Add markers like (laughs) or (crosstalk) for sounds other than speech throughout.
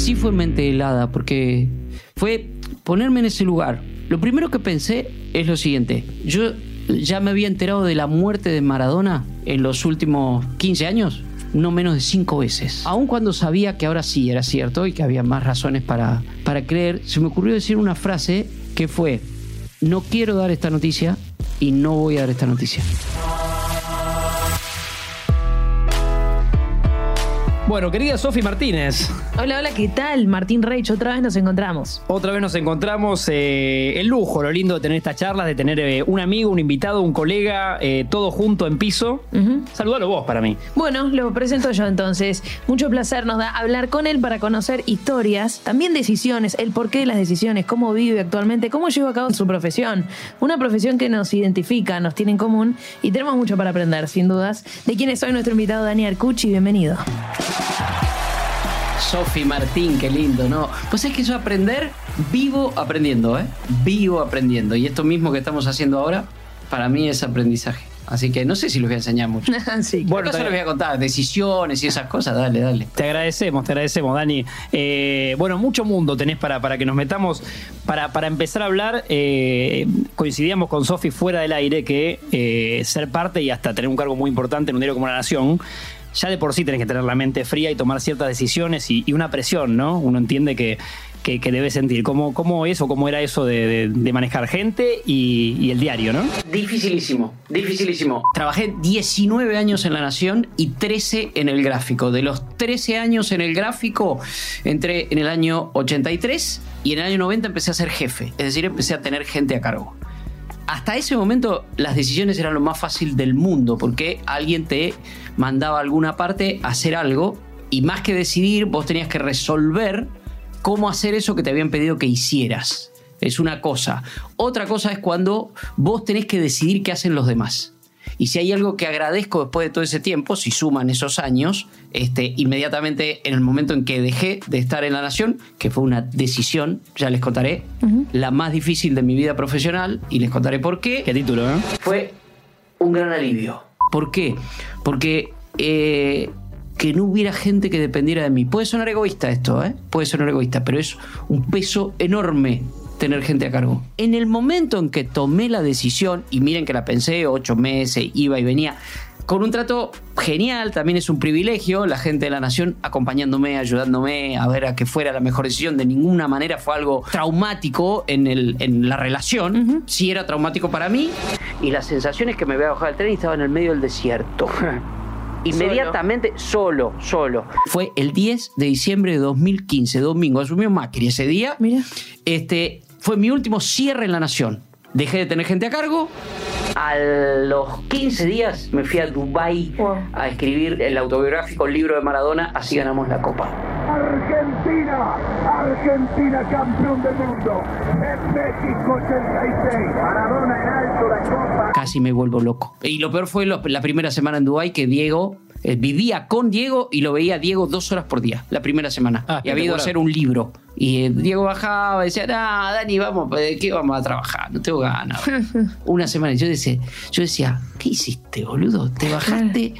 sí fue mente helada, porque fue ponerme en ese lugar. Lo primero que pensé es lo siguiente. Yo ya me había enterado de la muerte de Maradona en los últimos 15 años, no menos de cinco veces. Aun cuando sabía que ahora sí era cierto y que había más razones para, para creer, se me ocurrió decir una frase que fue, no quiero dar esta noticia y no voy a dar esta noticia. Bueno, querida Sofi Martínez, Hola, hola, ¿qué tal? Martín Reich, otra vez nos encontramos. otra vez nos encontramos. eh, el lujo, lo lindo de tener estas charlas, de tener eh, un amigo, un invitado, un colega, eh, todo junto en piso. Ujú. Saludalo vos para mí. Bueno, lo presento yo entonces. Mucho placer nos da hablar con él para conocer historias, también decisiones, el porqué de las decisiones, cómo vive actualmente, cómo lleva a cabo su profesión. Una profesión que nos identifica, nos tiene en común y tenemos mucho para aprender, sin dudas. De quién es hoy nuestro invitado Dani Arcucci, bienvenido. Sofi Martín, qué lindo, ¿no? Pues es que yo aprender, vivo aprendiendo, ¿eh? Vivo aprendiendo. Y esto mismo que estamos haciendo ahora, para mí es aprendizaje. Así que no sé si los voy a enseñar mucho. (laughs) sí. Bueno, te- les voy a contar decisiones y esas cosas, dale, dale. Te agradecemos, te agradecemos, Dani. Eh, bueno, mucho mundo tenés para, para que nos metamos. Para, para empezar a hablar, eh, coincidíamos con Sofi fuera del aire que eh, ser parte y hasta tener un cargo muy importante en un diario como La Nación, ya de por sí tenés que tener la mente fría y tomar ciertas decisiones y, y una presión, ¿no? Uno entiende que, que, que debe sentir. ¿Cómo, ¿Cómo es o cómo era eso de, de- de manejar gente y, y el diario, ¿no? Dificilísimo, dificilísimo. Trabajé 19 años en La Nación y 13 en el gráfico. De los 13 años en el gráfico, entré en el año 83 y en el año 90 empecé a ser jefe. Es decir, empecé a tener gente a cargo. Hasta ese momento las decisiones eran lo más fácil del mundo porque alguien te mandaba a alguna parte a hacer algo y más que decidir vos tenías que resolver cómo hacer eso que te habían pedido que hicieras. Es una cosa. Otra cosa es cuando vos tenés que decidir qué hacen los demás. Y si hay algo que agradezco después de todo ese tiempo, si suman esos años, este, inmediatamente en el momento en que dejé de estar en la Nación, que fue una decisión, ya les contaré, la más difícil de mi vida profesional, y les contaré por qué, ¿Qué título, eh? fue un gran alivio. ¿Por qué? Porque eh, que no hubiera gente que dependiera de mí. Puede sonar egoísta esto, ¿eh? Puede sonar egoísta, pero es un peso enorme tener gente a cargo. En el momento en que tomé la decisión, y miren que la pensé ocho meses, iba y venía, con un trato genial, también es un privilegio, la gente de la nación acompañándome, ayudándome a ver a que fuera la mejor decisión. De ninguna manera fue algo traumático en, el, en la relación, sí era traumático para mí, y las sensaciones que me había bajado del tren y estaba en el medio del desierto. (laughs) Inmediatamente, solo, solo. Fue el 10 de diciembre de 2015, domingo. Asumió Macri ese día. Mira. Este, fue mi último cierre en la Nación. Dejé de tener gente a cargo. A los 15 días me fui a Dubái Wow. a escribir el autobiográfico libro de Maradona, así ganamos la copa. Argentina, Argentina campeón del mundo. En México 86. Maradona en alto la copa. Casi me vuelvo loco. Y lo peor fue lo- la primera semana en Dubái que Diego eh, vivía con Diego y lo veía a Diego dos horas por día, la primera semana. Ah, y había ido a hacer un libro. Y Diego bajaba y decía, nah, Dani, vamos, ¿de qué vamos a trabajar? No tengo ganas. (laughs) Una semana. Y yo decía, yo decía, ¿qué hiciste, boludo? Te bajaste,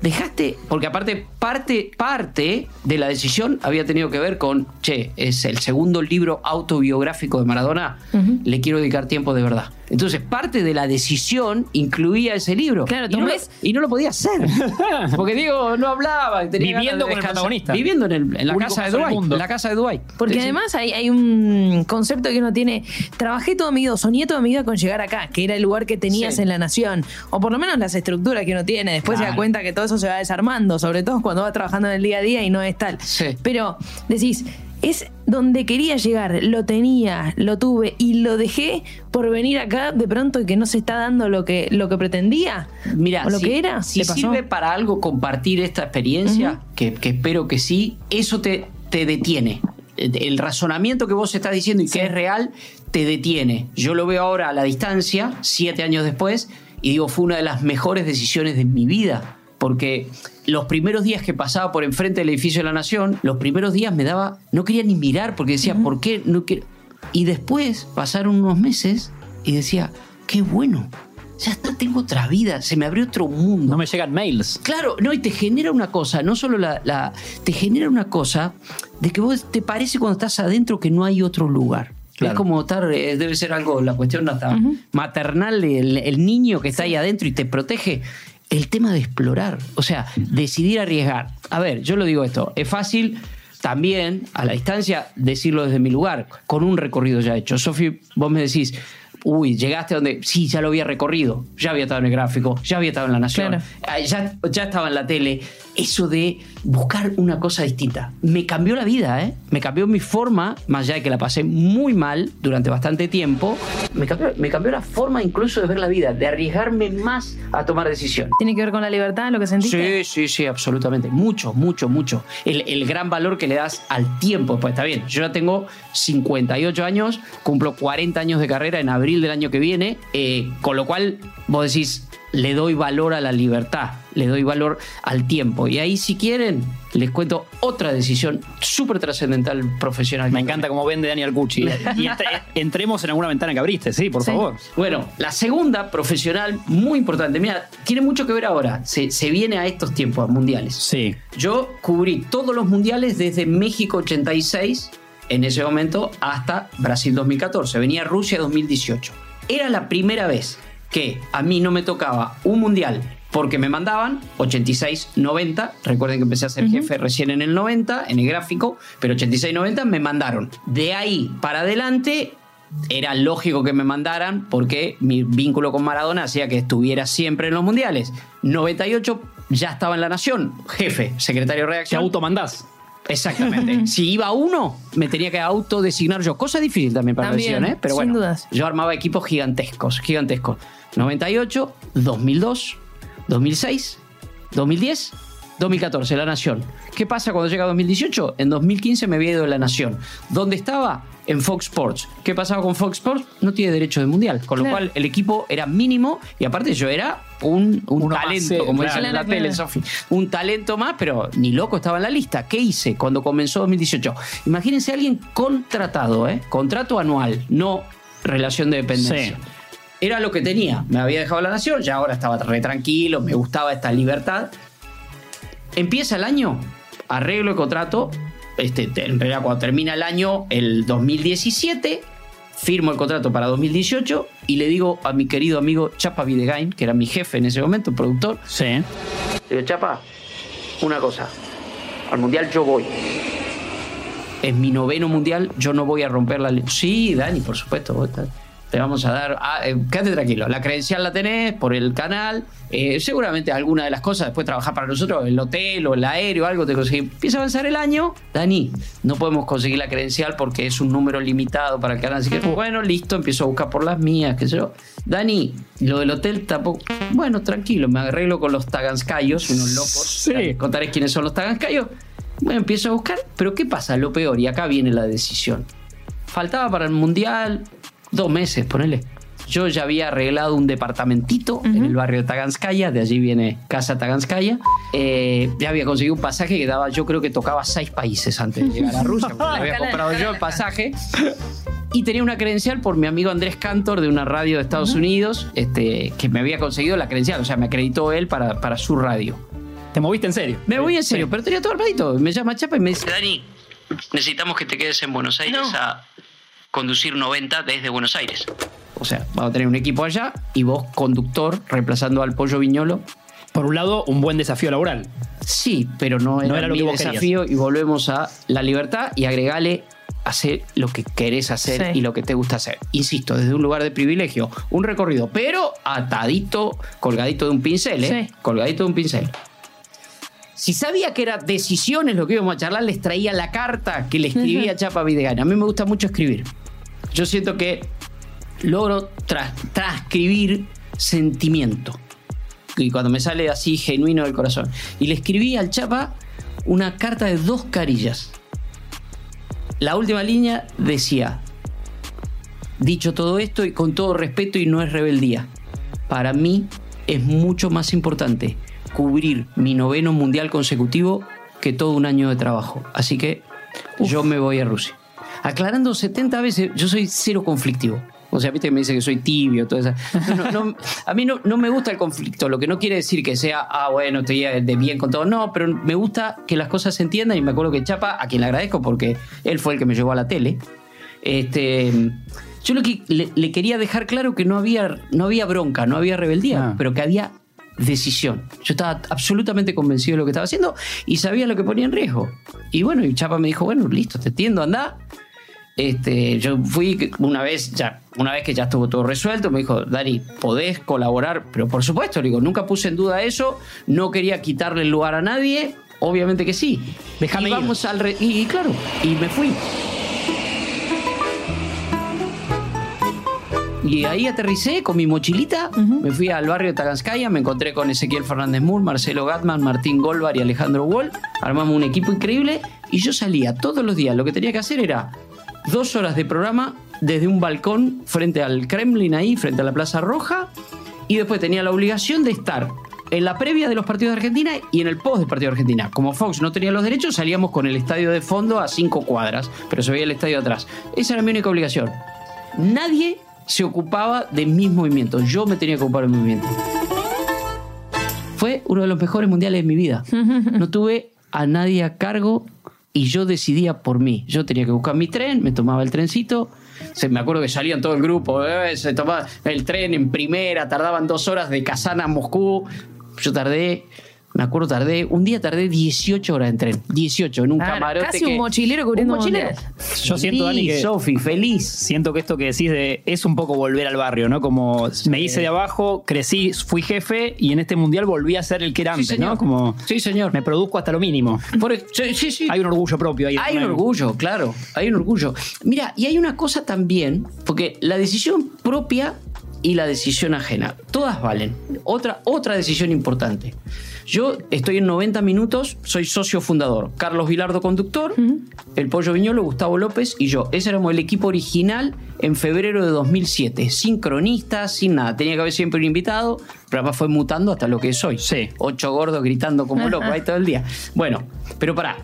dejaste. Porque aparte, parte, parte de la decisión había tenido que ver con, che, es el segundo libro autobiográfico de Maradona, le quiero dedicar tiempo de verdad. Entonces, parte de la decisión incluía ese libro. Claro, y no, lo, y no lo podía hacer. (laughs) Porque Diego no hablaba. tenía Viviendo de con el protagonista. Viviendo en, el- en la casa de. En la casa de Dubái. Porque. Además hay, hay un concepto que uno tiene. Trabajé toda mi vida, soñé toda mi vida con llegar acá, que era el lugar que tenías Sí. en la nación. O por lo menos las estructuras que uno tiene. Después se da cuenta que todo eso se va desarmando, sobre todo cuando va trabajando en el día a día y no es tal. Sí. Pero decís, es donde quería llegar, lo tenía, lo tuve y lo dejé por venir acá de pronto y que no se está dando lo que, lo que pretendía. Mira, o lo si, que era. si sirve para algo compartir esta experiencia, que, que espero que sí, eso te, te detiene. El razonamiento que vos estás diciendo y que es real, te detiene. Yo lo veo ahora a la distancia, siete años después, y digo, fue una de las mejores decisiones de mi vida. Porque los primeros días que pasaba por enfrente del edificio de la Nación, los primeros días me daba, no quería ni mirar porque decía, ¿por qué no quiero? Y después pasaron unos meses y decía, qué bueno, ya está, tengo otra vida, se me abrió otro mundo. No me llegan mails. Claro, no, y te genera una cosa, no solo la, la- te genera una cosa de que vos te parece cuando estás adentro que no hay otro lugar. Claro. Es como estar, eh, debe ser algo, la cuestión hasta maternal, el, el niño que está ahí adentro y te protege. El tema de explorar, o sea, decidir arriesgar. A ver, yo lo digo esto, es fácil también a la distancia decirlo desde mi lugar, con un recorrido ya hecho. Sofi, vos me decís, uy, llegaste donde, sí, ya lo había recorrido, ya había estado en el gráfico, ya había estado en la nación, Claro. Ah, ya, ya estaba en la tele. Eso de buscar una cosa distinta. Me cambió la vida, ¿eh? Me cambió mi forma, más allá de que la pasé muy mal durante bastante tiempo, me cambió, me cambió la forma incluso de ver la vida, de arriesgarme más a tomar decisiones. ¿Tiene que ver con la libertad, lo que sentiste? Sí, sí, sí, absolutamente. Mucho, mucho, mucho. El, el gran valor que le das al tiempo. Pues está bien, yo ya tengo 58 años, cumplo 40 años de carrera en abril del año que viene, eh, con lo cual vos decís, le doy valor a la libertad, le doy valor al tiempo. Y ahí, si quieren, les cuento otra decisión súper trascendental profesional. Me encanta cómo vende Daniel Cucci. (laughs) Y entre- entremos en alguna ventana que abriste, sí, por Sí. favor. Bueno, la segunda profesional, muy importante. Mira, tiene mucho que ver ahora. Se, se viene a estos tiempos mundiales. Sí. Yo cubrí todos los mundiales desde México 86, en ese momento, hasta Brasil 2014. Venía Rusia 2018. Era la primera vez que a mí no me tocaba un mundial porque me mandaban 86-90. Recuerden que empecé a ser jefe recién en el 90, en el gráfico, pero 86-90 me mandaron. De ahí para adelante era lógico que me mandaran porque mi vínculo con Maradona hacía que estuviera siempre en los mundiales. 98 ya estaba en la Nación, jefe, secretario de Te reacción. automandás. Exactamente. si iba uno, me tenía que autodesignar yo. Cosa difícil también para También, la selección, ¿eh? Pero sin bueno, dudas. yo armaba equipos gigantescos, gigantescos. 98, 2002, 2006, 2010, 2014, La Nación. ¿Qué pasa cuando llega 2018? En 2015 me había ido de La Nación. ¿Dónde estaba? En Fox Sports. ¿Qué pasaba con Fox Sports? No tiene derecho de mundial. Con lo cual el equipo era mínimo y aparte yo era un, un más, talento, sí, como claro. dicen en la Claro, tele. Sofi. Un talento más, pero ni loco estaba en la lista. ¿Qué hice cuando comenzó 2018? Imagínense a alguien contratado, ¿eh? Contrato anual, no relación de dependencia. Sí. Era lo que tenía. Me había dejado la nación, ya ahora estaba re tranquilo, me gustaba esta libertad. Empieza el año, arreglo el contrato. Este, te- en realidad, cuando termina el año, el 2017, firmo el contrato para 2018 y le digo a mi querido amigo Chapa Videgain, que era mi jefe en ese momento, productor, Sí. le digo, Chapa, una cosa. Al mundial yo voy. Es mi noveno mundial, yo no voy a romper la ley. Sí, Dani, por supuesto. vos estás- Te vamos a dar. ah, eh, quédate tranquilo. La credencial la tenés por el canal. eh, seguramente alguna de las cosas, después trabajar para nosotros, el hotel o el aéreo, algo te conseguí. Empieza a avanzar el año. Dani, no podemos conseguir la credencial porque es un número limitado para el canal. Así que, bueno, listo, empiezo a buscar por las mías, qué sé yo. Dani, lo del hotel tampoco. Bueno, tranquilo, me arreglo con los taganskayos, unos locos. Sí. Ya Contaré quiénes son los taganskayos. Bueno, empiezo a buscar. Pero ¿qué pasa? Lo peor, y acá viene la decisión. Faltaba para el mundial dos meses, ponele. Yo ya había arreglado un departamentito en el barrio de Taganskaya, de allí viene Casa Taganskaya. Eh, ya había conseguido un pasaje que daba, yo creo que tocaba seis países antes de llegar a Rusia, porque le había comprado yo el pasaje. Y tenía una credencial por mi amigo Andrés Cantor de una radio de Estados Unidos, este, que me había conseguido la credencial, o sea, me acreditó él para, para su radio. Te moviste en serio. Me voy en serio, Sí. pero tenía todo armadito. Me llama Chapa y me dice, Dani, necesitamos que te quedes en Buenos Aires No. a conducir 90 desde Buenos Aires. O sea, vamos a tener un equipo allá y vos conductor reemplazando al Pollo Viñolo. Por un lado, un buen desafío laboral. Sí, pero no era, era lo mi que desafío y volvemos a la libertad y agregale hacer lo que querés hacer Sí. y lo que te gusta hacer. Insisto, desde un lugar de privilegio, un recorrido, pero atadito, colgadito de un pincel, ¿eh? Sí. Colgadito de un pincel. Si sabía que era decisiones lo que íbamos a charlar, les traía la carta que le escribía a Chapa Videgain. A mí me gusta mucho escribir. Yo siento que logro tras- transcribir sentimiento. Y cuando me sale así genuino del corazón. Y le escribí al Chapa una carta de dos carillas. La última línea decía, dicho todo esto y con todo respeto y no es rebeldía, para mí es mucho más importante cubrir mi noveno mundial consecutivo que todo un año de trabajo. Así que yo me voy a Rusia. Aclarando 70 veces, yo soy cero conflictivo. O sea, viste que me dice que soy tibio, todo eso. No, no, no, a mí no, me gusta el conflicto, lo que no quiere decir que sea, ah, bueno, estoy de bien con todo. No, pero me gusta que las cosas se entiendan y me acuerdo que Chapa, a quien le agradezco porque él fue el que me llevó a la tele, este, yo lo que le, le quería dejar claro que no había, no había bronca, no había rebeldía, Ah. pero que había decisión. Yo estaba absolutamente convencido de lo que estaba haciendo y sabía lo que ponía en riesgo. Y bueno, y Chapa me dijo, bueno, listo, te entiendo, anda. Este, yo fui una vez, ya, una vez que ya estuvo todo resuelto, me dijo, Dani, podés colaborar, pero por supuesto, le digo, nunca puse en duda eso, no quería quitarle el lugar a nadie, obviamente que sí. Déjame y ir. vamos al re- y, y claro, y me fui. Y ahí aterricé con mi mochilita, me fui al barrio de Taganskaya, me encontré con Ezequiel Fernández Moore, Marcelo Gatman, Martín Golvar y Alejandro Wall. Armamos un equipo increíble y yo salía todos los días. Lo que tenía que hacer era dos horas de programa desde un balcón frente al Kremlin ahí, frente a la Plaza Roja. Y después tenía la obligación de estar en la previa de los partidos de Argentina y en el post del partido de Argentina. Como Fox no tenía los derechos, salíamos con el estadio de fondo a cinco cuadras, pero se veía el estadio atrás. Esa era mi única obligación. Nadie se ocupaba de mis movimientos. Yo me tenía que ocupar de mis movimientos. Fue uno de los mejores mundiales de mi vida. (laughs) No tuve a nadie a cargo y yo decidía por mí. Yo tenía que buscar mi tren, me tomaba el trencito. Se, me acuerdo que salían todo el grupo, eh, se tomaba el tren en primera, tardaban dos horas de Kazán a Moscú. Yo tardé, me acuerdo, tardé, un día tardé 18 horas en tren. 18 en un Claro, camarote. casi un mochilero cubriendo un mochilero. Yo siento, Dani, que- Sofi, feliz. Siento que esto que decís de, es un poco volver al barrio, ¿no? Como me hice de abajo, crecí, fui jefe y en este mundial volví a ser el que era antes. ¿no? Como Sí, señor. me produzco hasta lo mínimo. Por- sí, sí, sí. Hay un orgullo propio ahí. Hay un orgullo, claro, hay un orgullo. Mira, y hay una cosa también, porque la decisión propia y la decisión ajena, todas valen. Otra, otra decisión importante. Yo estoy en 90 minutos, soy socio fundador. Carlos Vilardo, conductor, el Pollo Viñolo, Gustavo López y yo. Ese éramos el equipo original en febrero de 2007. Sin cronistas, sin nada. Tenía que haber siempre un invitado, pero además fue mutando hasta lo que soy. Sí. Ocho gordos gritando como loco ahí todo el día. Bueno, pero pará.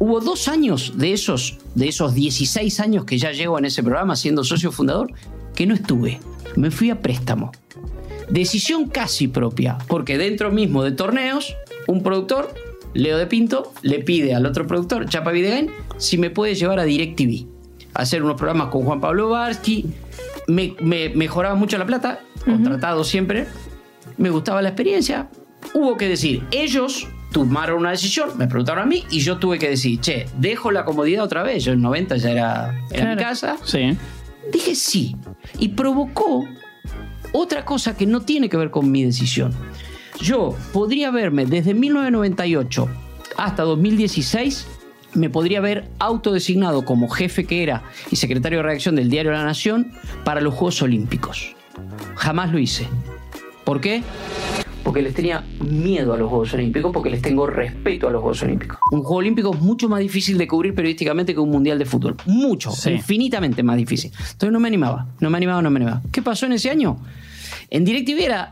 Hubo dos años de esos, de esos 16 años que ya llevo en ese programa siendo socio fundador, que no estuve. Me fui a préstamo. Decisión casi propia, porque dentro mismo de torneos, un productor, Leo de Pinto, le pide al otro productor, Chapa Videgain, si me puede llevar a DirecTV. A hacer unos programas con Juan Pablo Varsky. Me, me mejoraba mucho la plata, contratado siempre. Me gustaba la experiencia. Hubo que decir, ellos tomaron una decisión, me preguntaron a mí y yo tuve que decir, che, dejo la comodidad otra vez. Yo en 90 ya era, era mi Claro. casa. Sí. Dije sí. Y provocó otra cosa que no tiene que ver con mi decisión. Yo podría verme desde 1998 hasta 2016, me podría haber autodesignado como jefe que era y secretario de redacción del diario La Nación para los Juegos Olímpicos. Jamás lo hice. ¿Por qué? Porque les tenía miedo a los Juegos Olímpicos, porque les tengo respeto a los Juegos Olímpicos. Un Juego Olímpico es mucho más difícil de cubrir periodísticamente que un Mundial de Fútbol. Mucho, Sí. infinitamente más difícil. Entonces no me animaba, no me animaba, no me animaba. ¿Qué pasó en ese año? En DirecTV era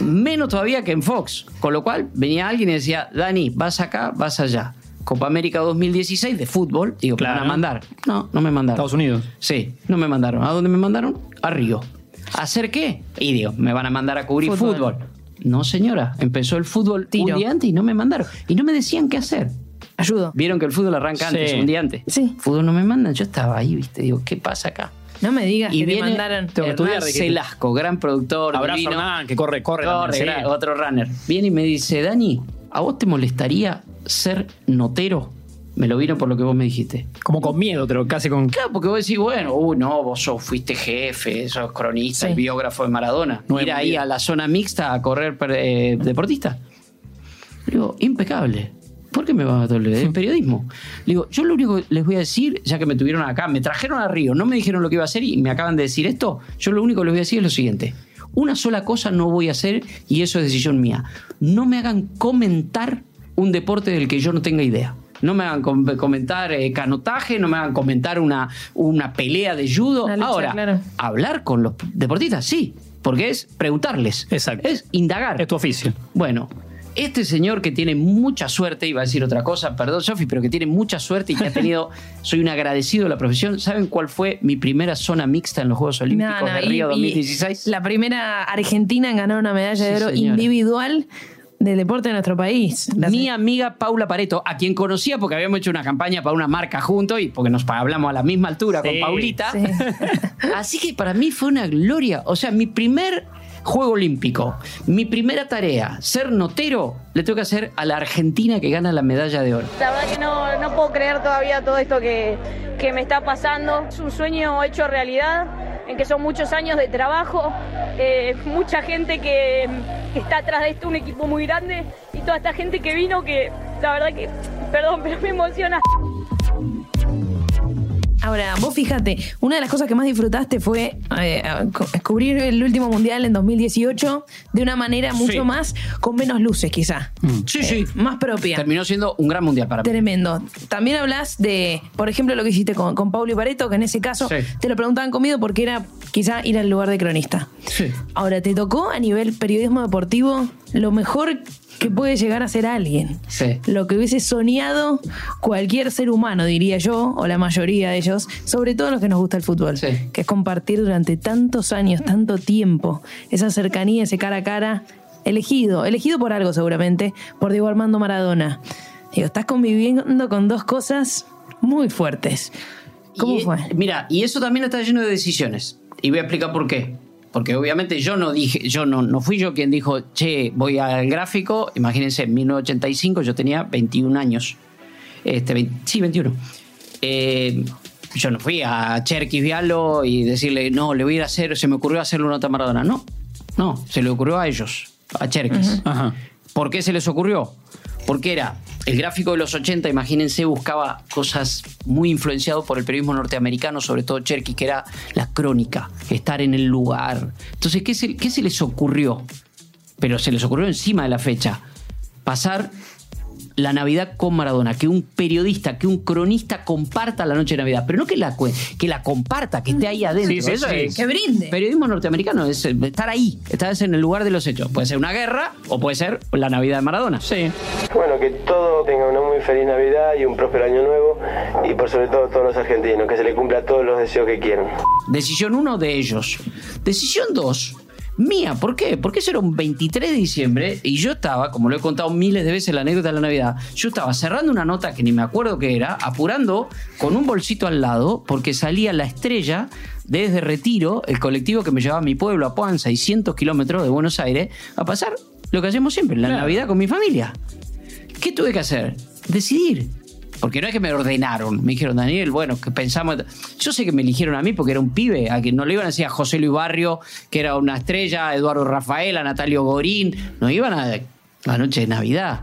menos todavía que en Fox, con lo cual venía alguien y decía, Dani, vas acá, vas allá. Copa América 2016 de fútbol, digo, ¿me van a Claro. mandar? No, no me mandaron. Estados Unidos. Sí, no me mandaron. ¿A dónde me mandaron? A Río. ¿A hacer qué? Y digo, me van a mandar a cubrir Fútbol. fútbol. No, señora. Empezó el fútbol Tiro. un día antes y no me mandaron. Y no me decían qué hacer. Ayudo. Vieron que el fútbol arranca antes, Sí. un día antes. Sí. Fútbol no me mandan. Yo estaba ahí, ¿viste? Digo, ¿qué pasa acá? No me digas Y que te mandaron. Tengo que. Celasco, gran productor. Abrazo. Hernán, que corre, corre. también, otro runner. Viene y me dice, Dani, ¿a vos te molestaría ser notero? Me lo vino por lo que vos me dijiste. Como con miedo, pero casi con. Claro, porque vos decís, bueno, uy, no, vos sos, fuiste jefe, sos cronista, Sí. el biógrafo de Maradona. Nueve Ir ahí a la zona mixta a correr eh, deportista. Le digo, impecable. ¿Por qué me vas a doler? Es periodismo. Le digo, yo lo único que les voy a decir, ya que me tuvieron acá, me trajeron a Río, no me dijeron lo que iba a hacer y me acaban de decir esto, yo lo único que les voy a decir es lo siguiente. Una sola cosa no voy a hacer y eso es decisión mía. No me hagan comentar un deporte del que yo no tenga idea. No me hagan com- comentar eh, canotaje, no me hagan comentar una, una pelea de judo. Lucha, Ahora, claro. hablar con los deportistas, sí, porque es preguntarles. Exacto. Es indagar. Es tu oficio. Bueno, Este señor que tiene mucha suerte, iba a decir otra cosa, perdón Sofi, pero que tiene mucha suerte y que ha tenido, (laughs) soy un agradecido de la profesión. ¿Saben cuál fue mi primera zona mixta en los Juegos Olímpicos No, no, de Río y 2016? La primera argentina en ganar una medalla de oro señora. individual del deporte de nuestro país. La Mi amiga Paula Pareto, a quien conocía porque habíamos hecho una campaña para una marca juntos y porque nos hablamos a la misma altura con Paulita. sí. (laughs) Así que para mí fue una gloria. O sea, mi primer Juego Olímpico, mi primera tarea, ser notero, le tengo que hacer a la Argentina que gana la medalla de oro. La verdad que no, no puedo creer todavía todo esto que, que me está pasando. Es un sueño hecho realidad, en que son muchos años de trabajo, eh, mucha gente que, que está atrás de esto, un equipo muy grande, y toda esta gente que vino que la verdad que, perdón, pero me emociona. Ahora, vos fíjate, una de las cosas que más disfrutaste fue eh, co- cubrir el último mundial en 2018 de una manera mucho Sí. más, con menos luces quizá. Sí, sí. Más propia. Terminó siendo un gran mundial para mí. Tremendo. También hablas de, por ejemplo, lo que hiciste con, con Paulo y Pareto, que en ese caso Sí. te lo preguntaban conmigo porque era quizá ir al lugar de cronista. Sí. Ahora, ¿te tocó a nivel periodismo deportivo lo mejor que puede llegar a ser alguien? Sí. Lo que hubiese soñado cualquier ser humano, diría yo, o la mayoría de ellos, sobre todo los que nos gusta el fútbol, Sí. que es compartir durante tantos años, tanto tiempo, esa cercanía, ese cara a cara, elegido, elegido por algo seguramente, por Diego Armando Maradona. Digo, estás conviviendo con dos cosas muy fuertes. ¿Cómo Y, fue? Mira, y eso también está lleno de decisiones. Y voy a explicar por qué. Porque obviamente yo no dije, yo no, no fui yo quien dijo, che, voy al gráfico. Imagínense, en 1985 yo tenía 21 años. Este, 20 sí, 21. Eh, yo no fui a Cherkis Vialo y decirle, no, le voy a ir a hacer, se me ocurrió hacerle una nota a Maradona. No, no, se le ocurrió a ellos, a Cherkis. Ajá. ¿Por qué se les ocurrió? Porque era el gráfico de los 80, imagínense, buscaba cosas muy influenciado por el periodismo norteamericano, sobre todo Cherky, que era la crónica, estar en el lugar. Entonces, ¿qué se, qué se les ocurrió? Pero se les ocurrió encima de la fecha. Pasar la Navidad con Maradona, que un periodista, que un cronista comparta la noche de Navidad, pero no que la, cue- que la comparta, que esté ahí adentro. Sí, sí, Eso sí. es- Que brinde. Periodismo norteamericano es eh, estar ahí, estar en el lugar de los hechos. Puede ser una guerra o puede ser la Navidad de Maradona. Sí. Bueno, que todo tenga una muy feliz Navidad y un próspero año nuevo y por sobre todo a todos los argentinos, que se le cumpla todos los deseos que quieran. Decisión 1 de ellos. Decisión 2, mía. ¿Por qué? Porque eso era un 23 de diciembre y yo estaba, como lo he contado miles de veces la anécdota de la Navidad, yo estaba cerrando una nota que ni me acuerdo qué era, apurando con un bolsito al lado porque salía la estrella desde Retiro, el colectivo que me llevaba a mi pueblo, a Puan, 600 kilómetros de Buenos Aires, a pasar lo que hacemos siempre, la Claro. Navidad con mi familia. ¿Qué tuve que hacer? Decidir. Porque no es que me ordenaron, me dijeron, Daniel, bueno, que pensamos. Yo sé que me eligieron a mí porque era un pibe, a que no le iban a decir a José Luis Barrio, que era una estrella, a Eduardo Rafael, a Natalio Gorín, no iban a la noche de Navidad.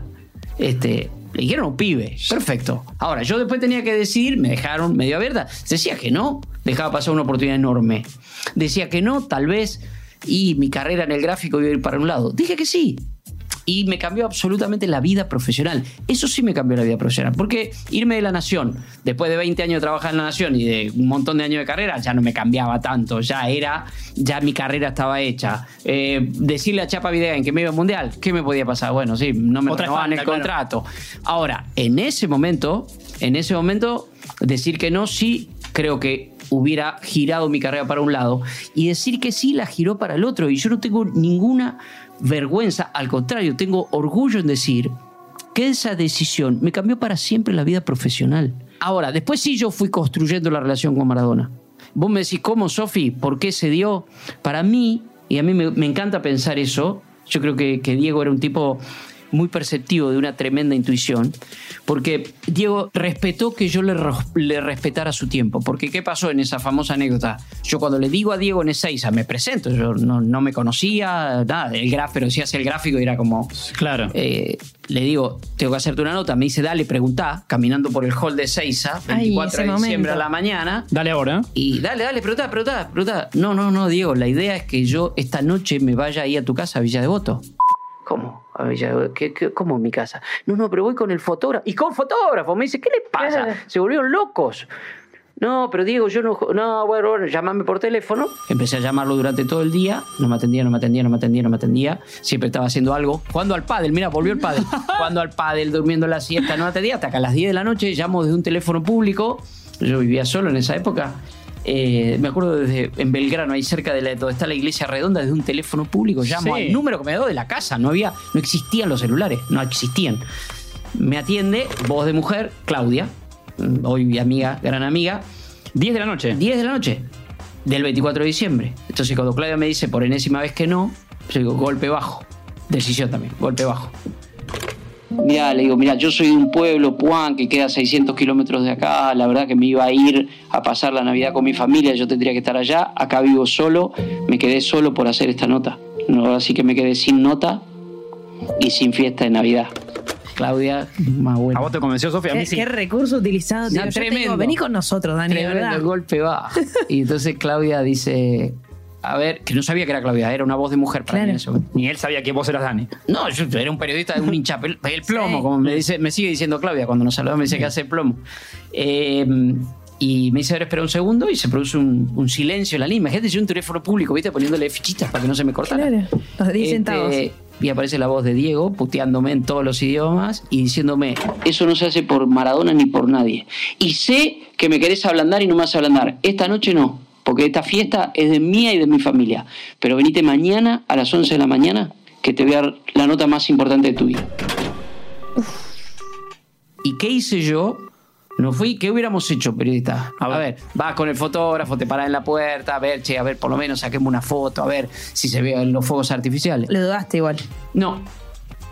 Este, le dijeron un pibe, perfecto. Ahora, yo después tenía que decidir, me dejaron medio abierta. Decía que no, dejaba pasar una oportunidad enorme. Decía que no, tal vez, y mi carrera en el gráfico iba a ir para un lado. Dije que sí, y me cambió absolutamente la vida profesional. Eso sí me cambió la vida profesional. Porque irme de la Nación, después de 20 años de trabajar en la Nación y de un montón de años de carrera, ya no me cambiaba tanto. Ya era, ya mi carrera estaba hecha. Eh, decirle a Chapa Videgain que me iba al mundial, ¿qué me podía pasar? Bueno, sí, no me renovaban el claro. contrato. Ahora, en ese momento, en ese momento, decir que no, sí, creo que hubiera girado mi carrera para un lado y decir que sí la giró para el otro y yo no tengo ninguna vergüenza, al contrario, tengo orgullo en decir que esa decisión me cambió para siempre la vida profesional. Ahora, después sí yo fui construyendo la relación con Maradona. Vos me decís, ¿cómo, Sofi? ¿Por qué se dio? Para mí, y a mí me, encanta pensar eso, yo creo que, que Diego era un tipo muy perceptivo, de una tremenda intuición, porque Diego respetó que yo le, respetara su tiempo. Porque ¿qué pasó en esa famosa anécdota? Yo cuando le digo a Diego en Ezeiza, me presento, yo no, no me conocía, nada, el gráfico, pero si hace el gráfico y era como... Claro. Eh, le digo, tengo que hacerte una nota. Me dice, dale, preguntá, caminando por el hall de Seiza, Ay, 24 de diciembre momento. a la mañana. Dale ahora. Y dale, dale, preguntá, preguntá, preguntá. No, no, no, Diego, la idea es que yo esta noche me vaya ahí a tu casa, a Villa Devoto. ¿Cómo? A Villa Devoto. ¿Qué, qué, cómo en mi casa? No, no, pero voy con el fotógrafo. ¿Y con fotógrafo? Me dice, ¿qué le pasa? Se volvieron locos. No, pero Diego, yo no. No, bueno, bueno, llámame por teléfono. Empecé a llamarlo durante todo el día. No me atendía, no me atendía, no me atendía, no me atendía. Siempre estaba haciendo algo. Jugando al pádel, mira, volvió el pádel. (laughs) Jugando al pádel, durmiendo la siesta, no me atendía. Hasta que a las 10 de la noche llamo desde un teléfono público. Yo vivía solo en esa época. Eh, me acuerdo desde en Belgrano, ahí cerca de la- donde está la iglesia redonda, desde un teléfono público. Llamo Sí. al número que me dio de la casa. No había, no existían los celulares, no existían. Me atiende, voz de mujer, Claudia, mm, hoy mi amiga, gran amiga, 10 de la noche. 10 de la noche del 24 de diciembre. Entonces, cuando Claudia me dice por enésima vez que no, yo digo golpe bajo. Decisión también, golpe bajo. Mira, le digo, mira, yo soy de un pueblo, Puan, que queda a 600 kilómetros de acá. La verdad que me iba a ir a pasar la Navidad con mi familia, yo tendría que estar allá. Acá vivo solo, me quedé solo por hacer esta nota. No, así que me quedé sin nota y sin fiesta de Navidad. Claudia, más ¿A buena. vos te convenció, Sofía? A mí ¿Qué, sí. qué recurso utilizado? No. Yo te tremendo. digo, vení con nosotros, Dani, Tremendo verdad. el golpe va. (laughs) Y entonces Claudia dice, a ver, que no sabía que era Claudia, era una voz de mujer para mí Claro. momento. Ni él sabía que vos eras Dani. No, yo era un periodista de un hincha el (laughs) plomo, Sí. como me dice, me sigue diciendo Claudia cuando nos saludamos, me dice que hace plomo. Eh, y me dice, a ver, espera un segundo, y se produce un, un silencio en la línea. Imagínate yo un teléfono público, ¿viste? Poniéndole fichitas para que no se me cortara. Claro, los 10 Este, centavos. y aparece la voz de Diego puteándome en todos los idiomas y diciéndome, eso no se hace por Maradona ni por nadie. Y sé que me querés ablandar y no me vas a ablandar. Esta noche no, porque esta fiesta es de mía y de mi familia. Pero venite mañana a las 11 de la mañana que te voy a dar la nota más importante de tu vida. ¿Y qué hice yo? No fui, ¿qué hubiéramos hecho, periodista? A A ver. ver, vas con el fotógrafo, te paras en la puerta, a ver, che, a ver, por lo menos saquemos una foto, a ver si se ven los fuegos artificiales. Lo dudaste igual. No.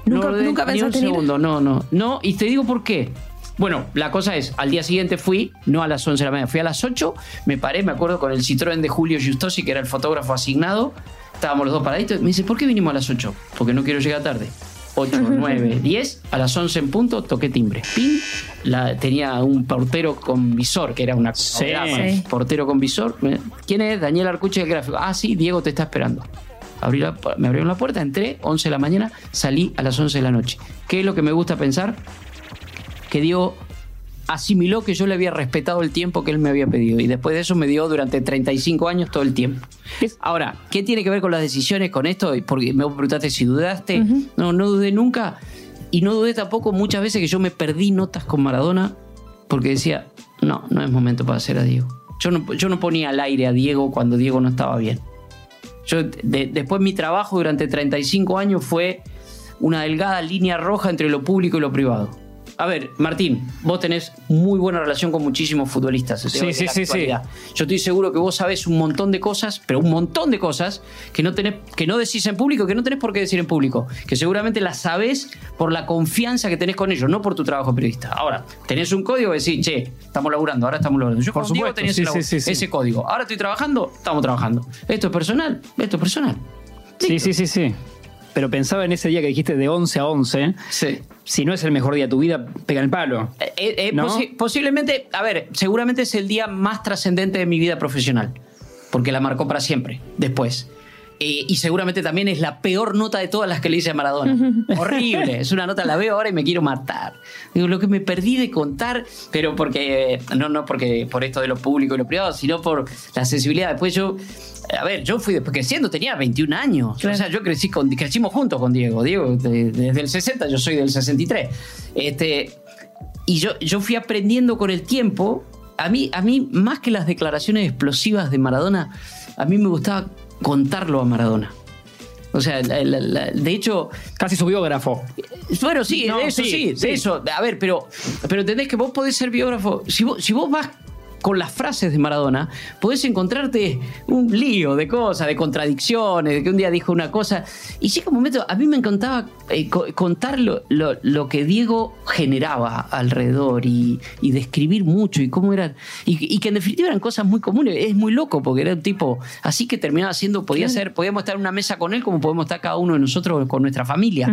Nunca- No nunca ni un ir. segundo, no, no. No, y te digo por qué. Bueno, la cosa es, al día siguiente fui, no a las 11 de la mañana, fui a las 8, me paré, me acuerdo, con el Citroën de Julio Giustosi, que era el fotógrafo asignado, estábamos los dos paraditos, me dice, ¿por qué vinimos a las 8? Porque no quiero llegar tarde. 8, 9, 10, a las 11 en punto, toqué timbre. Pin, la, tenía un portero con visor, que era una Sí. portero con visor. ¿Quién es? Daniel Arcuche del gráfico. Ah, sí, Diego te está esperando. Abrí la me abrieron la puerta, entré, 11 de la mañana, salí a las 11 de la noche. ¿Qué es lo que me gusta pensar? Que Diego asimiló que yo le había respetado el tiempo que él me había pedido y después de eso me dio durante 35 años todo el tiempo. Ahora, ¿qué tiene que ver con las decisiones con esto? Porque me preguntaste si dudaste. No, no dudé nunca y no dudé tampoco muchas veces que yo me perdí notas con Maradona porque decía, no, no es momento para hacer a Diego. Yo no, yo no ponía al aire a Diego cuando Diego no estaba bien. Yo, de- después mi trabajo durante 35 años fue una delgada línea roja entre lo público y lo privado. A ver, Martín, vos tenés muy buena relación con muchísimos futbolistas. Sí, sí, sí, sí. Yo estoy seguro que vos sabés un montón de cosas, pero un montón de cosas que no tenés, que no decís en público, que no tenés por qué decir en público, que seguramente las sabés por la confianza que tenés con ellos, no por tu trabajo periodista. Ahora, tenés un código que decís, che, estamos laburando, ahora estamos laburando. Yo Por supuesto, tenía sí, sí, ese código. Ahora estoy trabajando, estamos trabajando. Esto es personal, esto es personal. Sí, sí, sí, sí. Pero pensaba en ese día que dijiste de 11 a 11. Sí. Si no es el mejor día de tu vida, pega el palo. Eh, eh, ¿No? posi- posiblemente, a ver, seguramente es el día más trascendente de mi vida profesional, porque la marcó para siempre, después. Eh, y seguramente también es la peor nota de todas las que le hice a Maradona. (laughs) Horrible. Es una nota, la veo ahora y me quiero matar. Digo, lo que me perdí de contar, pero porque, no, no porque por esto de lo público y lo privado, sino por la sensibilidad. Después yo, a ver, yo fui después creciendo, tenía 21 años. Claro. O sea, yo crecí con, crecimos juntos con Diego. Diego, de- desde el 60, yo soy del 63. Este, y yo, yo fui aprendiendo con el tiempo. A mí, a mí, más que las declaraciones explosivas de Maradona, a mí me gustaba contarlo a Maradona. O sea, la- la- la- de hecho, Casi su biógrafo. bueno, sí, No, eso sí, sí, de eso. A ver, pero, pero entendés que vos podés ser biógrafo. Si vos, si vos vas con las frases de Maradona, podés encontrarte un lío de cosas, de contradicciones, de que un día dijo una cosa. Y llega un momento, a mí me encantaba eh, co- contar lo, lo- lo que Diego generaba alrededor y, y describir mucho y cómo eran. Y, y que en definitiva eran cosas muy comunes. Es muy loco porque era un tipo así que terminaba siendo, podía ser, podíamos estar en una mesa con él como podemos estar cada uno de nosotros con nuestra familia.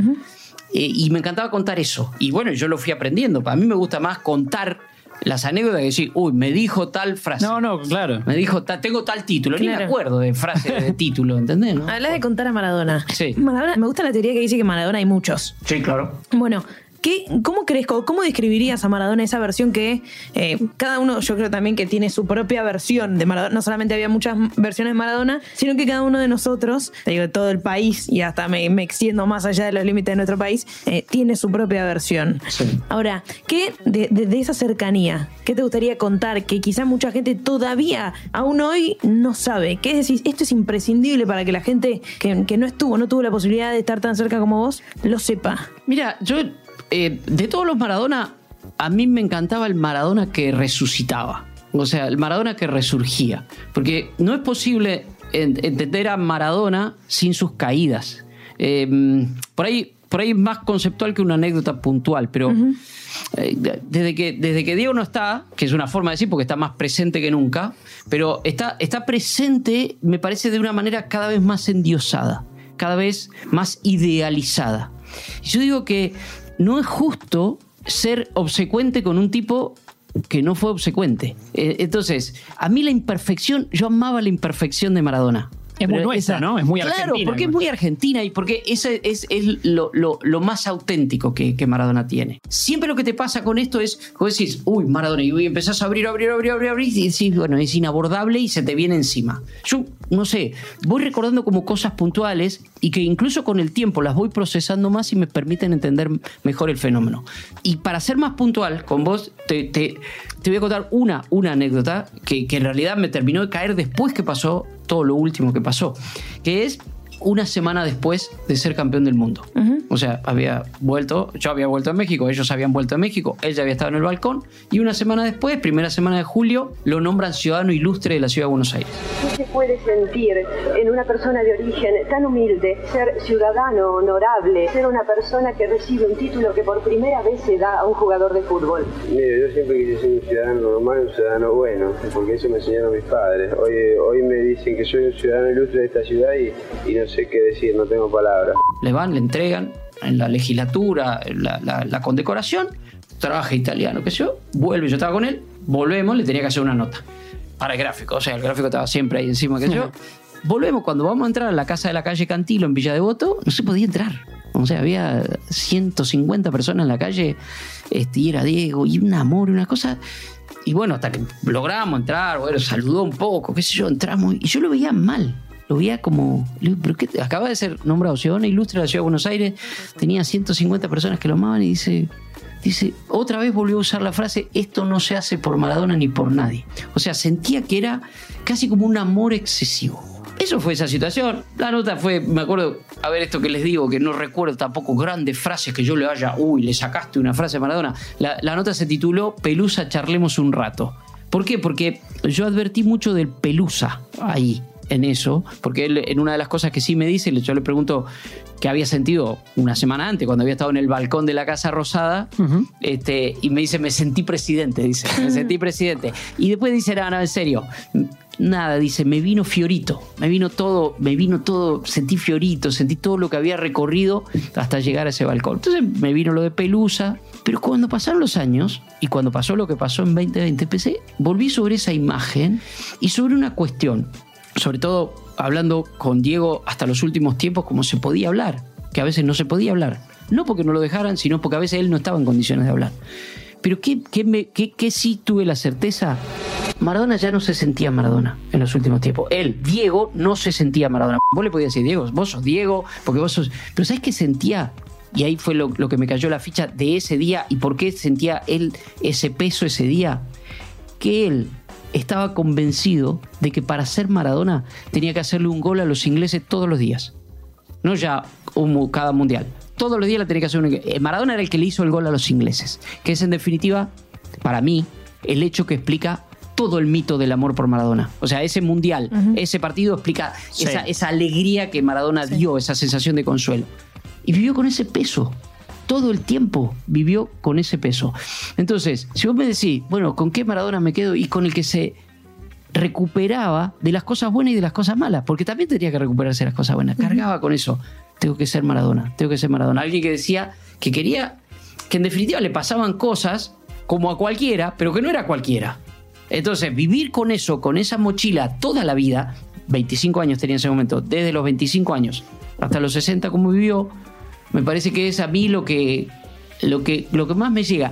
Eh, y me encantaba contar eso. Y bueno, yo lo fui aprendiendo. A mí me gusta más contar las anécdotas que decir, uy, me dijo tal frase. No, no, claro. Me dijo, ta- tengo tal título. Ni me acuerdo de frase de (laughs) título, ¿entendés? no? Hablas de contar a Maradona. Sí. Maradona. Me gusta la teoría que dice que Maradona hay muchos. Sí, claro. Bueno, ¿qué, ¿cómo crees, cómo describirías a Maradona esa versión que eh, cada uno, yo creo también que tiene su propia versión de Maradona? No solamente había muchas versiones de Maradona, sino que cada uno de nosotros, te digo, de todo el país, y hasta me, me extiendo más allá de los límites de nuestro país, eh, tiene su propia versión. Ahora, ¿qué de, de- de esa cercanía, qué te gustaría contar que quizá mucha gente todavía, aún hoy, no sabe? ¿Qué decís? Esto es imprescindible para que la gente que, que no estuvo, no tuvo la posibilidad de estar tan cerca como vos, lo sepa. Mira, yo, eh, de todos los Maradona, a mí me encantaba el Maradona que resucitaba. O sea, el Maradona que resurgía. Porque no es posible en- entender a Maradona sin sus caídas. Eh, por ahí. Por ahí es más conceptual que una anécdota puntual, pero eh, desde, que, desde que Diego no está, que es una forma de decir porque está más presente que nunca, pero está, está presente, me parece, de una manera cada vez más endiosada, cada vez más idealizada. Y Yo digo que no es justo ser obsecuente con un tipo que no fue obsecuente. Eh, entonces, a mí la imperfección, yo amaba la imperfección de Maradona. Es muy nuestra, ¿no? Es muy claro, argentina, porque es muy argentina y porque ese es, es lo, lo- lo más auténtico que, que Maradona tiene. Siempre lo que te pasa con esto es, vos decís, uy, Maradona, y empezás a abrir, abrir, abrir, abrir, abrir, y decís, bueno, es inabordable y se te viene encima. Yo, no sé, voy recordando como cosas puntuales y que incluso con el tiempo las voy procesando más y me permiten entender mejor el fenómeno. Y para ser más puntual con vos, te, te- te voy a contar una, una anécdota que, que en realidad me terminó de caer después que pasó todo lo último que pasó, que es una semana después de ser campeón del mundo. O sea, había vuelto, yo había vuelto a México, ellos habían vuelto a México, él ya había estado en el balcón y una semana después, primera semana de julio, lo nombran ciudadano ilustre de la ciudad de Buenos Aires. ¿Qué se puede sentir en una persona de origen tan humilde, ser ciudadano honorable, ser una persona que recibe un título que por primera vez se da a un jugador de fútbol? Mire, yo siempre quise ser un ciudadano normal, un ciudadano bueno, porque eso me enseñaron mis padres. Hoy, hoy me dicen que soy un ciudadano ilustre de esta ciudad y, y no sé qué decir, no tengo palabras. Le van, le entregan en la legislatura la, la- la condecoración, trabaja italiano, qué sé yo, vuelve, yo estaba con él, volvemos, le tenía que hacer una nota para el gráfico, o sea, el gráfico estaba siempre ahí encima, qué sé yo. (laughs) Volvemos, cuando vamos a entrar a la casa de la calle Cantilo en Villa Devoto, no se podía entrar. O sea, había 150 personas en la calle, este, y era Diego, y un amor, una cosa. Y bueno, hasta que logramos entrar, bueno, saludó un poco, qué sé yo, entramos, y yo lo veía mal. Lo veía como, ¿pero Acaba de ser nombrado ciudadano ilustre de la ciudad de Buenos Aires, tenía 150 personas que lo amaban y dice, dice, otra vez volvió a usar la frase, esto no se hace por Maradona ni por nadie. O sea, sentía que era casi como un amor excesivo. Eso fue esa situación. La nota fue, me acuerdo, a ver esto que les digo, que no recuerdo tampoco grandes frases que yo le haya, uy, le sacaste una frase a Maradona. La, la nota se tituló Pelusa, charlemos un rato. ¿Por qué? Porque yo advertí mucho del Pelusa ahí, en eso, porque él en una de las cosas que sí me dice, yo le pregunto qué había sentido una semana antes, cuando había estado en el balcón de la Casa Rosada, este, y me dice, me sentí presidente, dice, me (laughs) sentí presidente. Y después dice, no, no, en serio, nada, dice, me vino Fiorito, me vino todo, me vino todo, sentí Fiorito, sentí todo lo que había recorrido hasta llegar a ese balcón. Entonces me vino lo de Pelusa, pero cuando pasaron los años y cuando pasó lo que pasó en 2020, empecé, volví sobre esa imagen y sobre una cuestión, sobre todo hablando con Diego hasta los últimos tiempos, como se podía hablar, que a veces no se podía hablar. No porque no lo dejaran, sino porque a veces él no estaba en condiciones de hablar. Pero ¿qué, qué, qué- qué sí tuve la certeza? Maradona ya no se sentía Maradona en los últimos tiempos. Él, Diego, no se sentía Maradona. Vos le podías decir, Diego, vos sos Diego, porque vos sos... Pero ¿sabes qué sentía? Y ahí fue lo, lo que me cayó la ficha de ese día y por qué sentía él ese peso ese día. Que él estaba convencido de que para ser Maradona tenía que hacerle un gol a los ingleses todos los días. No ya un cada mundial. Todos los días le tenía que hacer un eh, Maradona era el que le hizo el gol a los ingleses. Que es en definitiva, para mí, el hecho que explica todo el mito del amor por Maradona. O sea, ese mundial, ese partido explica Sí. esa, esa alegría que Maradona dio, esa sensación de consuelo. Y vivió con ese peso. Todo el tiempo vivió con ese peso. Entonces, si vos me decís, bueno, ¿con qué Maradona me quedo? Y con el que se recuperaba de las cosas buenas y de las cosas malas, porque también tenía que recuperarse de las cosas buenas. Cargaba con eso. Tengo que ser Maradona, tengo que ser Maradona. Alguien que decía que quería, que en definitiva le pasaban cosas como a cualquiera, pero que no era cualquiera. Entonces, vivir con eso, con esa mochila toda la vida, 25 años tenía en ese momento, desde los 25 años hasta los 60 como vivió, me parece que es a mí lo que lo que, lo que más me llega.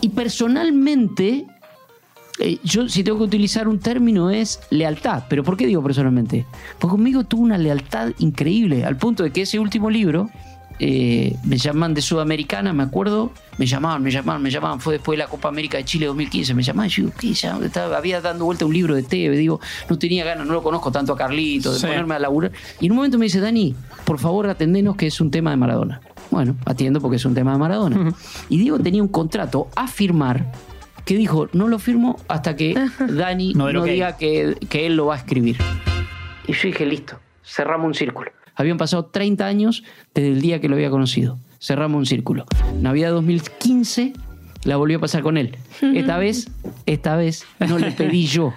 Y personalmente, eh, yo si tengo que utilizar un término es lealtad. ¿Pero por qué digo personalmente? Porque conmigo tuvo una lealtad increíble, al punto de que ese último libro, eh, me llaman de Sudamericana, me acuerdo, me llamaban, me llamaban, me llamaban, fue después de la Copa América de Chile 2015, me llamaban, yo digo, ¿qué? Ya estaba- había dando vuelta un libro de TV, digo, no tenía ganas, no lo conozco tanto a Carlito, de Sí. ponerme a laburar. Y en un momento me dice, Dani, por favor atendenos que es un tema de Maradona. Bueno, atiendo porque es un tema de Maradona. Y Diego tenía un contrato a firmar que dijo, no lo firmo hasta que (laughs) Dani No diga que, que él lo va a escribir. Y yo dije, listo, cerramos un círculo. Habían pasado 30 años desde el día que lo había conocido. Cerramos un círculo. Navidad 2015 la volvió a pasar con él. Esta vez, esta vez no le pedí yo.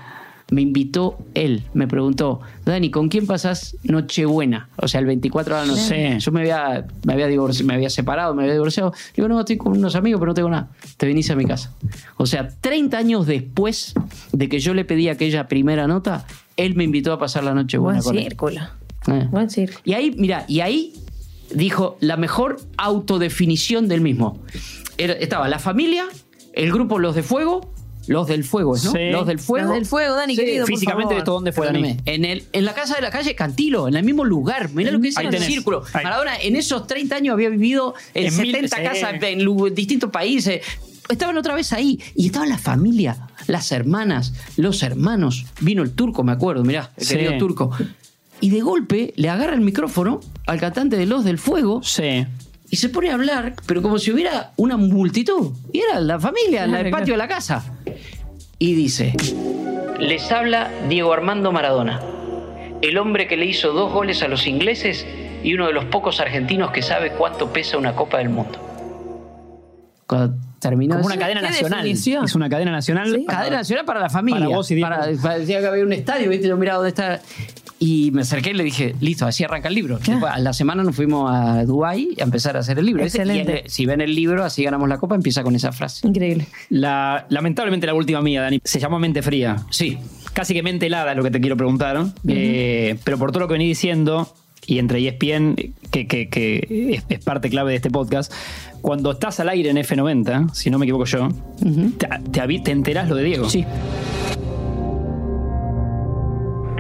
Me invitó él. Me preguntó, Dani, ¿con quién pasás Nochebuena? O sea, el 24 de la noche. Yo me había, me, había divorci- me había separado, me había divorciado. Digo, no, estoy con unos amigos, pero no tengo nada. Te venís a mi casa. O sea, 30 años después de que yo le pedí aquella primera nota, él me invitó a pasar la Nochebuena Buen con él. Eh. Buen. Y ahí, mira, y ahí dijo la mejor autodefinición del mismo. Era- estaba la familia, el grupo Los de Fuego, los del fuego, ¿no? Sí. Los del fuego. Los del fuego, Dani, Sí, querido. Físicamente. ¿esto dónde fue, Dani? En, el, en la casa de la calle Cantilo, en el mismo lugar. Mira lo que es el círculo. Ahí. Maradona en esos 30 años había vivido en, En mil- 70 sí. casas en distintos países. Estaban otra vez ahí. Y estaba la familia, las hermanas, los hermanos. Vino el turco, me acuerdo, mirá, el Sí. querido turco. Y de golpe le agarra el micrófono al cantante de Los del Fuego Sí. y se pone a hablar, pero como si hubiera una multitud. Y era la familia, la- el Claro, patio de la casa. Y dice: Les habla Diego Armando Maradona, el hombre que le hizo dos goles a los ingleses y uno de los pocos argentinos que sabe cuánto pesa una Copa del Mundo. Cuando terminó Como una cadena ¿Qué nacional. definición? Es una cadena nacional. Sí. Cadena nacional para la familia. Para vos y Diego. Para- parecía que había un estadio, ¿viste? Yo miraba dónde está. Y me acerqué y le dije, listo, así arranca el libro. Después, a la semana nos fuimos a Dubái a empezar a hacer el libro. Ese- Excelente. y en el- si ven el libro, así ganamos la copa, empieza con esa frase. Increíble. La, lamentablemente la última mía, Dani, se llama Mente Fría. Sí. Casi que mente helada es lo que te quiero preguntar. Eh, pero por todo lo que venís diciendo, y entre ESPN, que, que- que es, es parte clave de este podcast, cuando estás al aire en F90, si no me equivoco yo, te, te te enterás lo de Diego. Sí.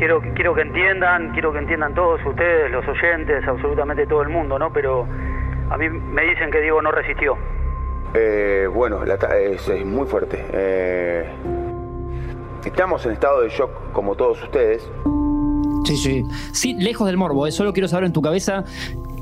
Quiero, quiero que entiendan, quiero que entiendan todos ustedes, los oyentes, absolutamente todo el mundo, ¿no? Pero a mí me dicen que Diego no resistió. Eh, bueno, la ta- es, es muy fuerte. Eh, estamos en estado de shock como todos ustedes. Sí, sí. Sí, lejos del morbo, eh, solo quiero saber en tu cabeza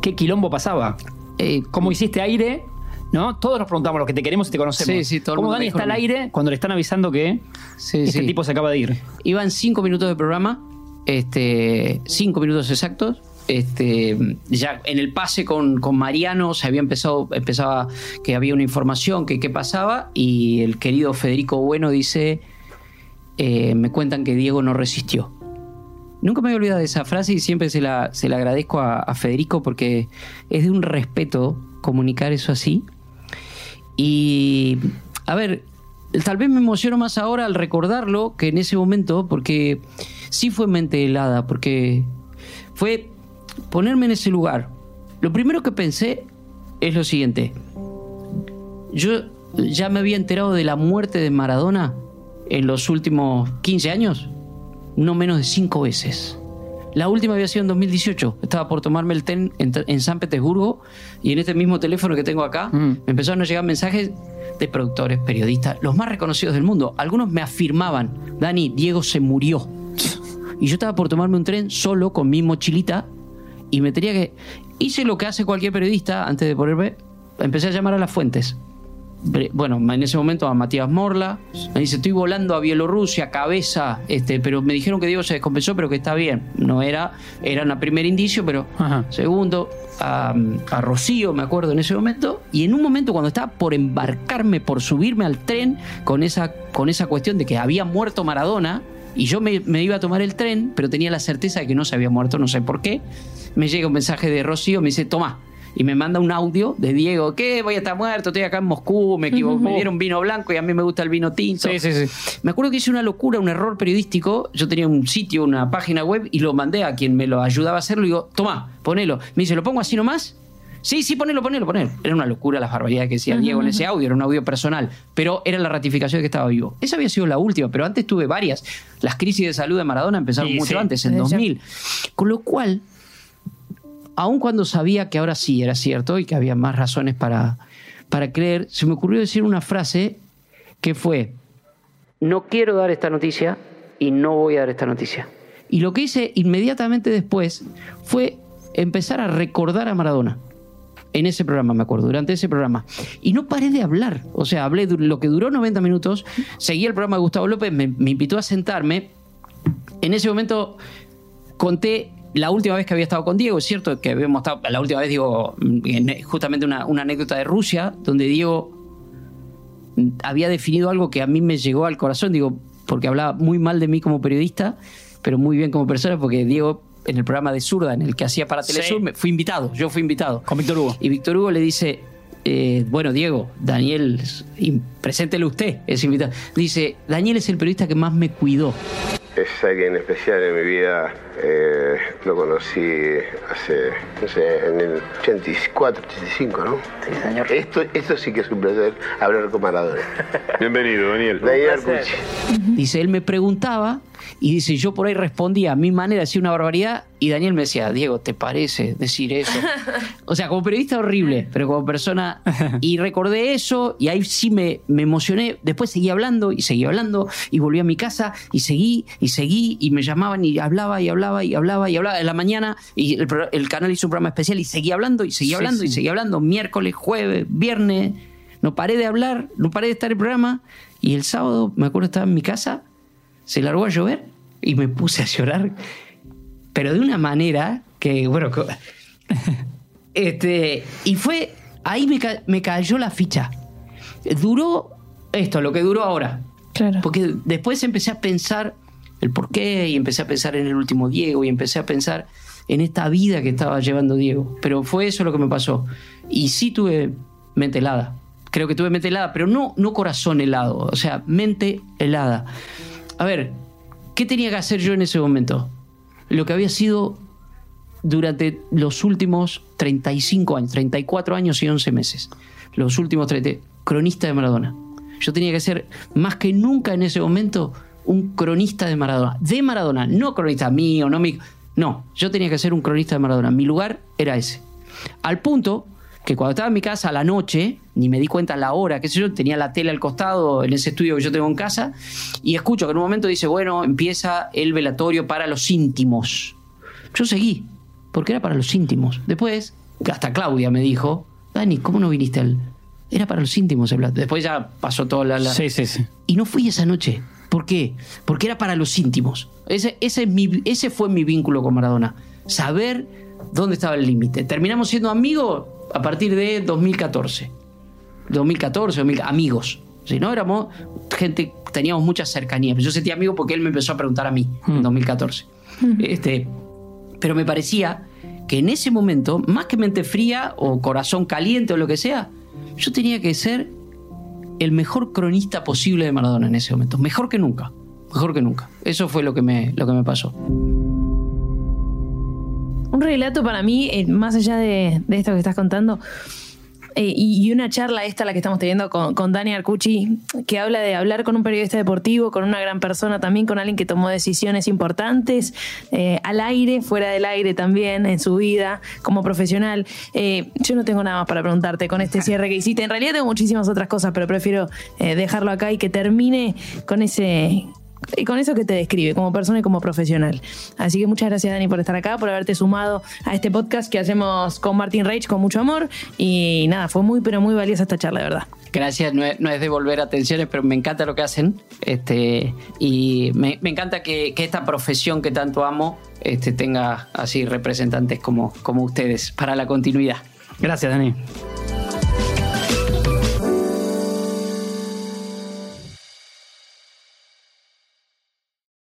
qué quilombo pasaba. Eh, ¿Cómo hiciste aire? ¿No? Todos nos preguntamos los que te queremos y te conocemos. Sí, sí, todo el ¿Cómo mundo Dani está al aire cuando le están avisando que Sí, este sí. tipo se acaba de ir? Iban cinco minutos de programa, este, cinco minutos exactos. Este, ya en el pase con, con Mariano se había empezado, empezaba que había una información que qué pasaba y el querido Federico Bueno dice, eh, me cuentan que Diego no resistió. Nunca me voy a olvidar de esa frase y siempre se la, se la agradezco a, a Federico porque es de un respeto comunicar eso así. Y, a ver, tal vez me emociono más ahora al recordarlo que en ese momento, porque sí fue mente helada, porque fue ponerme en ese lugar. Lo primero que pensé es lo siguiente. Yo ya me había enterado de la muerte de Maradona en los últimos 15 años, no menos de 5 veces. La última había sido en 2018. Estaba por tomarme el tren en, en San Petersburgo y en este mismo teléfono que tengo acá Mm. me empezaron a llegar mensajes de productores, periodistas, los más reconocidos del mundo. Algunos me afirmaban, Dani, Diego se murió. Y yo estaba por tomarme un tren solo con mi mochilita y me tenía que... Hice lo que hace cualquier periodista antes de ponerme. Empecé a llamar a las fuentes. Bueno, en ese momento a Matías Morla. Me dice, estoy volando a Bielorrusia, cabeza. Este, pero me dijeron que Diego se descompensó, pero que está bien. No era, era un primer indicio, pero Ajá. segundo, a, a Rocío, me acuerdo en ese momento. Y en un momento cuando estaba por embarcarme, por subirme al tren, con esa, con esa cuestión de que había muerto Maradona, y yo me, me iba a tomar el tren, pero tenía la certeza de que no se había muerto, no sé por qué. Me llega un mensaje de Rocío, me dice, toma. Y me manda un audio de Diego, ¿qué? Voy a estar muerto, estoy acá en Moscú, me equivoco, me dieron vino blanco y a mí me gusta el vino tinto. Sí, sí, sí. Me acuerdo que hice una locura, un error periodístico. Yo tenía un sitio, una página web y lo mandé a quien me lo ayudaba a hacerlo. Y digo, toma, ponelo. Me dice, ¿lo pongo así nomás? Sí, sí, ponelo, ponelo, ponelo. Era una locura las barbaridades que decía Diego en ese audio, era un audio personal, pero era la ratificación de que estaba vivo. Esa había sido la última, pero antes tuve varias. Las crisis de salud de Maradona empezaron Sí, mucho sí. antes, en Desde ya. 2000. Con lo cual, aun cuando sabía que ahora sí era cierto y que había más razones para, para creer, se me ocurrió decir una frase que fue, no quiero dar esta noticia y no voy a dar esta noticia. Y lo que hice inmediatamente después fue empezar a recordar a Maradona. En ese programa, me acuerdo, durante ese programa. Y no paré de hablar. O sea, hablé lo que duró 90 minutos. Seguí el programa de Gustavo López, me invitó a sentarme. En ese momento conté la última vez que había estado con Diego. Es cierto que habíamos estado, la última vez, digo, en- justamente una, una anécdota de Rusia, donde Diego había definido algo que a mí me llegó al corazón, digo, porque hablaba muy mal de mí como periodista, pero muy bien como persona, porque Diego, en el programa de Zurda, en el que hacía para Sí. Telesur, me- fui invitado, yo fui invitado. Con Víctor Hugo. Y Víctor Hugo le dice, eh, bueno, Diego, Daniel, preséntele usted, es invitado. Dice, Daniel es el periodista que más me cuidó. Es alguien especial en mi vida. eh, lo conocí hace, no sé, en el 84, 85, ¿no? Sí, señor. Esto, esto sí que es un placer hablar con Maradona. Bienvenido, Daniel. Daniel Arcucci. Dice, él me preguntaba y dice, yo por ahí respondía a mi manera, decía una barbaridad y Daniel me decía, Diego, ¿te parece decir eso? (laughs) O sea, como periodista horrible, pero como persona... Y recordé eso y ahí sí me, me emocioné. Después seguí hablando y seguí hablando y volví a mi casa y seguí y seguí y me llamaban y hablaba y hablaba y hablaba y hablaba en la mañana y el, el canal hizo un programa especial y seguí hablando y seguí Sí, hablando y seguí hablando miércoles, jueves, viernes. No paré de hablar, no paré de estar en el programa y el sábado, me acuerdo, estaba en mi casa se largó a llover y me puse a llorar, pero de una manera que, bueno, (laughs) este, y fue, ahí me, ca- me cayó la ficha. Duró esto, lo que duró ahora. Claro. Porque después empecé a pensar el por qué y empecé a pensar en el último Diego y empecé a pensar en esta vida que estaba llevando Diego. Pero fue eso lo que me pasó. Y sí tuve mente helada. Creo que tuve mente helada, pero no, no corazón helado. O sea, mente helada. A ver, ¿qué tenía que hacer yo en ese momento? Lo que había sido durante los últimos 35 años, 34 años y 11 meses. Los últimos 30, cronista de Maradona. Yo tenía que ser más que nunca en ese momento un cronista de Maradona. De Maradona, no cronista mío, no mi... No, yo tenía que ser un cronista de Maradona. Mi lugar era ese. Al punto que cuando estaba en mi casa a la noche, ni me di cuenta la hora, qué sé yo, tenía la tele al costado en ese estudio que yo tengo en casa, y escucho que en un momento dice, bueno, empieza el velatorio para los íntimos. Yo seguí, porque era para los íntimos. Después, hasta Claudia me dijo, Dani, ¿cómo no viniste al...? Era para los íntimos el plato. Después ya pasó toda la... la- Sí, sí, sí. Y no fui esa noche. ¿Por qué? Porque era para los íntimos. Ese, ese, es mi- ese fue mi vínculo con Maradona. Saber dónde estaba el límite. Terminamos siendo amigos a partir de 2014. 2014, 2000, amigos. Si no, éramos gente, teníamos mucha cercanía. Yo sentí amigo porque él me empezó a preguntar a mí en 2014. Este, pero me parecía que en ese momento, más que mente fría o corazón caliente o lo que sea, yo tenía que ser el mejor cronista posible de Maradona en ese momento. Mejor que nunca. Mejor que nunca. Eso fue lo que me, lo que me pasó. Un relato para mí, eh, más allá de, esto que estás contando, eh, y, una charla esta, la que estamos teniendo con, con Dani Arcucci, que habla de hablar con un periodista deportivo, con una gran persona también, con alguien que tomó decisiones importantes eh, al aire, fuera del aire también, en su vida como profesional. Yo no tengo nada más para preguntarte con este cierre que hiciste. En realidad tengo muchísimas otras cosas, pero prefiero dejarlo acá y que termine con ese y con eso que te describe como persona y como profesional. Así que muchas gracias Dani por estar acá, por haberte sumado a este podcast que hacemos con Martin Reich con mucho amor y nada, fue muy pero muy valiosa esta charla, de verdad. Gracias, no es, no es devolver atenciones, pero me encanta lo que hacen. Este, y me, me encanta que, que esta profesión que tanto amo este, tenga así representantes como, como ustedes para la continuidad. Gracias, Dani.